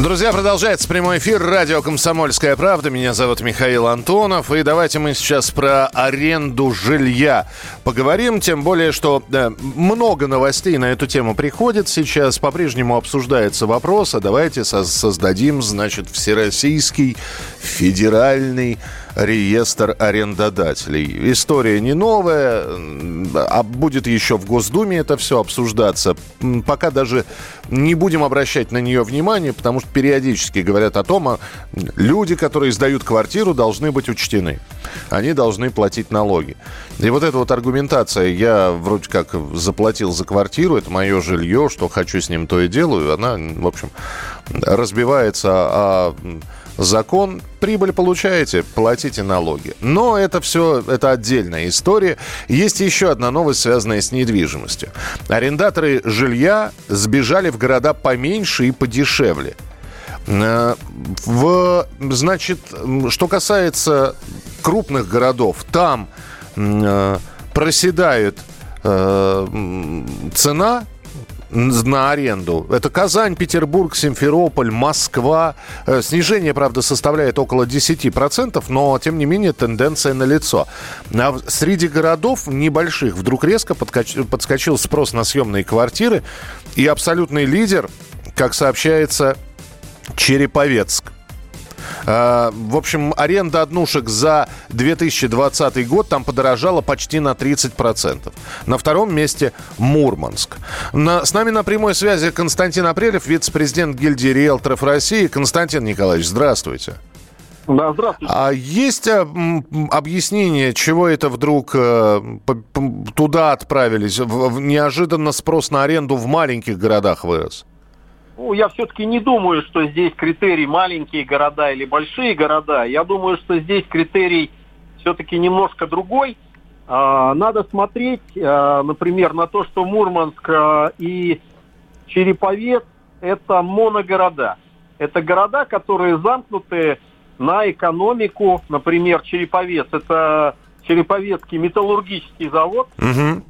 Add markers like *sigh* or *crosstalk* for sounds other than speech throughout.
Друзья, продолжается прямой эфир радио «Комсомольская правда». Меня зовут Михаил Антонов. И давайте мы сейчас про аренду жилья поговорим. Тем более, что да, много новостей на эту тему приходит сейчас. По-прежнему обсуждается вопрос, а давайте со- создадим, значит, всероссийский федеральный реестр арендодателей. История не новая, а будет еще в Госдуме это все обсуждаться. Пока даже не будем обращать на нее внимание, потому что периодически говорят о том, а люди, которые сдают квартиру, должны быть учтены. Они должны платить налоги. И вот эта вот аргументация, я вроде как заплатил за квартиру, это мое жилье, что хочу с ним, то и делаю, она, в общем, разбивается о закон, прибыль получаете, платите налоги. Но это все, это отдельная история. Есть еще одна новость, связанная с недвижимостью. Арендаторы жилья сбежали в города поменьше и подешевле. Э, В, значит, что касается крупных городов, там э, проседает э, цена на аренду. Это Казань, Петербург, Симферополь, Москва. Снижение, правда, составляет около 10%, но, тем не менее, тенденция налицо. А среди городов небольших вдруг резко подскочил спрос на съемные квартиры. И абсолютный лидер, как сообщается, Череповецк. А, В общем, аренда однушек за 2020 год там подорожала почти на 30%. На втором месте Мурманск. На- с нами на прямой связи Константин Апрелев, вице-президент гильдии риэлторов России. Константин Николаевич, здравствуйте. Да, здравствуйте. А есть а, объяснение, чего это вдруг э, туда отправились? Неожиданно спрос на аренду в маленьких городах вырос. Ну, я все-таки не думаю, что здесь критерий маленькие города или большие города. Я думаю, что здесь критерий все-таки немножко другой. А, Надо смотреть, а, например, на то, что Мурманск а, и Череповец – это моногорода. Это города, которые замкнуты на экономику. Например, Череповец – это Череповецкий металлургический завод.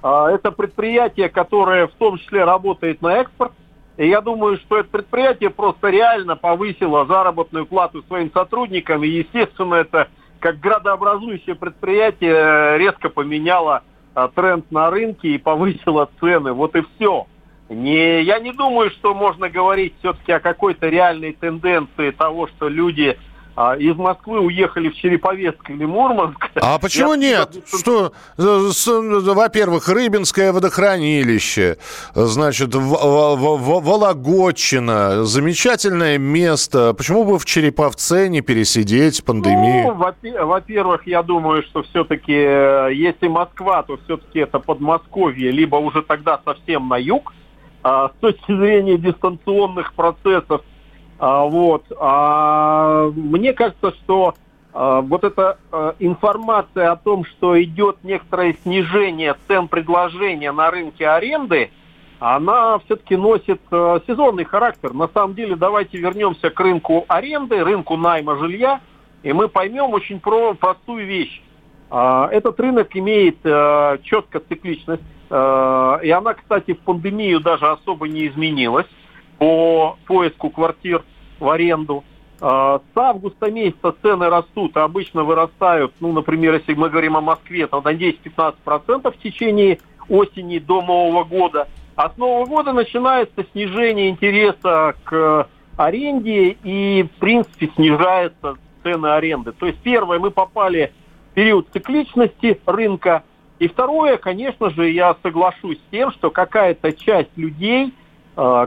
А, Это предприятие, которое в том числе работает на экспорт. И я думаю, что это предприятие просто реально повысило заработную плату своим сотрудникам. И, естественно, это как градообразующее предприятие э, резко поменяло а, тренд на рынке и повысило цены. Вот и все. Не, я не думаю, что можно говорить все-таки о какой-то реальной тенденции того, что люди а, из Москвы уехали в Череповецк или Мурманск. А почему нет? Что, э, во-первых, Рыбинское водохранилище, значит, Вологодчина, замечательное место. Почему бы в Череповце не пересидеть Ну, пандемию? во-пе- во-первых, я думаю, что все-таки, если Москва, то все-таки это Подмосковье, либо уже тогда совсем на юг, а, с точки зрения дистанционных процессов. А, вот. А, мне кажется, что а, вот эта а, информация о том, что идет некоторое снижение цен предложения на рынке аренды, она все-таки носит э, сезонный характер. На самом деле, давайте вернемся к рынку аренды, рынку найма жилья, и мы поймем очень про- простую вещь. А, Этот рынок имеет э, четко цикличность, и она, кстати, в пандемию даже особо не изменилась по поиску квартир в аренду. А, С августа месяца цены растут, а обычно вырастают, ну, например, если мы говорим о Москве, то на 10-15% в течение осени до Нового года. А с Нового года начинается снижение интереса к аренде и, в принципе, снижаются цены аренды. То есть, первое, мы попали в период цикличности рынка. И второе, конечно же, я соглашусь с тем, что какая-то часть людей,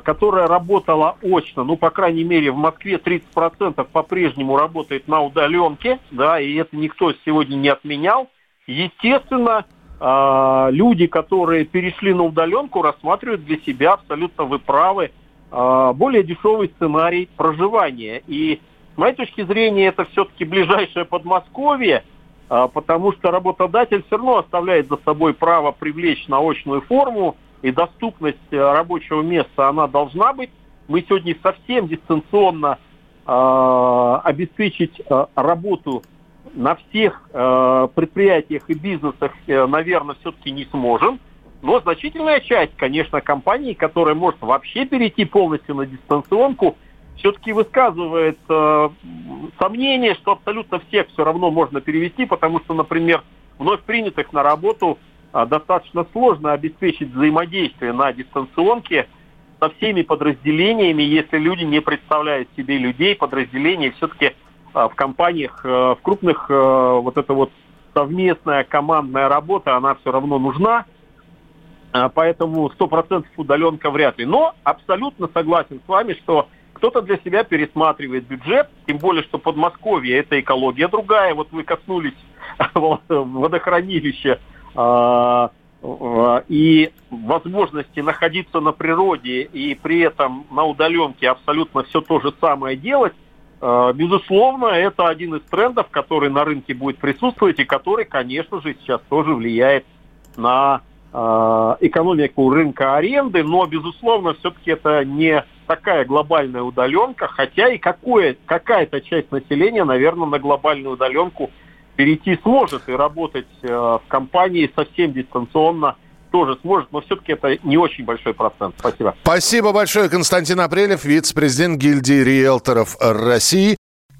которая работала очно, ну, по крайней мере, в Москве 30% по-прежнему работает на удаленке, да, и это никто сегодня не отменял. Естественно, э, люди, которые перешли на удаленку, рассматривают для себя, абсолютно вы правы, э, более дешевый сценарий проживания. И с моей точки зрения, это все-таки ближайшее Подмосковье, потому что работодатель все равно оставляет за собой право привлечь на очную форму, и доступность э, рабочего места, она должна быть. Мы сегодня совсем дистанционно э, обеспечить э, работу на всех э, предприятиях и бизнесах, э, наверное, все-таки не сможем. Но значительная часть, конечно, компаний, которая может вообще перейти полностью на дистанционку, все-таки высказывает э, сомнение, что абсолютно всех все равно можно перевести, потому что, например, вновь принятых на работу достаточно сложно обеспечить взаимодействие на дистанционке со всеми подразделениями, если люди не представляют себе людей, подразделений, все-таки э, в компаниях, э, в крупных, э, вот эта вот совместная командная работа, она все равно нужна, э, поэтому 100% удаленка вряд ли. Но абсолютно согласен с вами, что кто-то для себя пересматривает бюджет, тем более, что Подмосковье это экология другая. Вот вы коснулись *laughs* водохранилища а, а, и возможности находиться на природе и при этом на удаленке абсолютно все то же самое делать, а, безусловно, это один из трендов, который на рынке будет присутствовать и который, конечно же, сейчас тоже влияет на экономику рынка аренды, но, безусловно, все-таки это не такая глобальная удаленка, хотя и какое, какая-то часть населения, наверное, на глобальную удаленку перейти сможет и работать э, в компании совсем дистанционно тоже сможет, но все-таки это не очень большой процент. Спасибо. Спасибо большое, Константин Апрелев, вице-президент гильдии риэлторов России.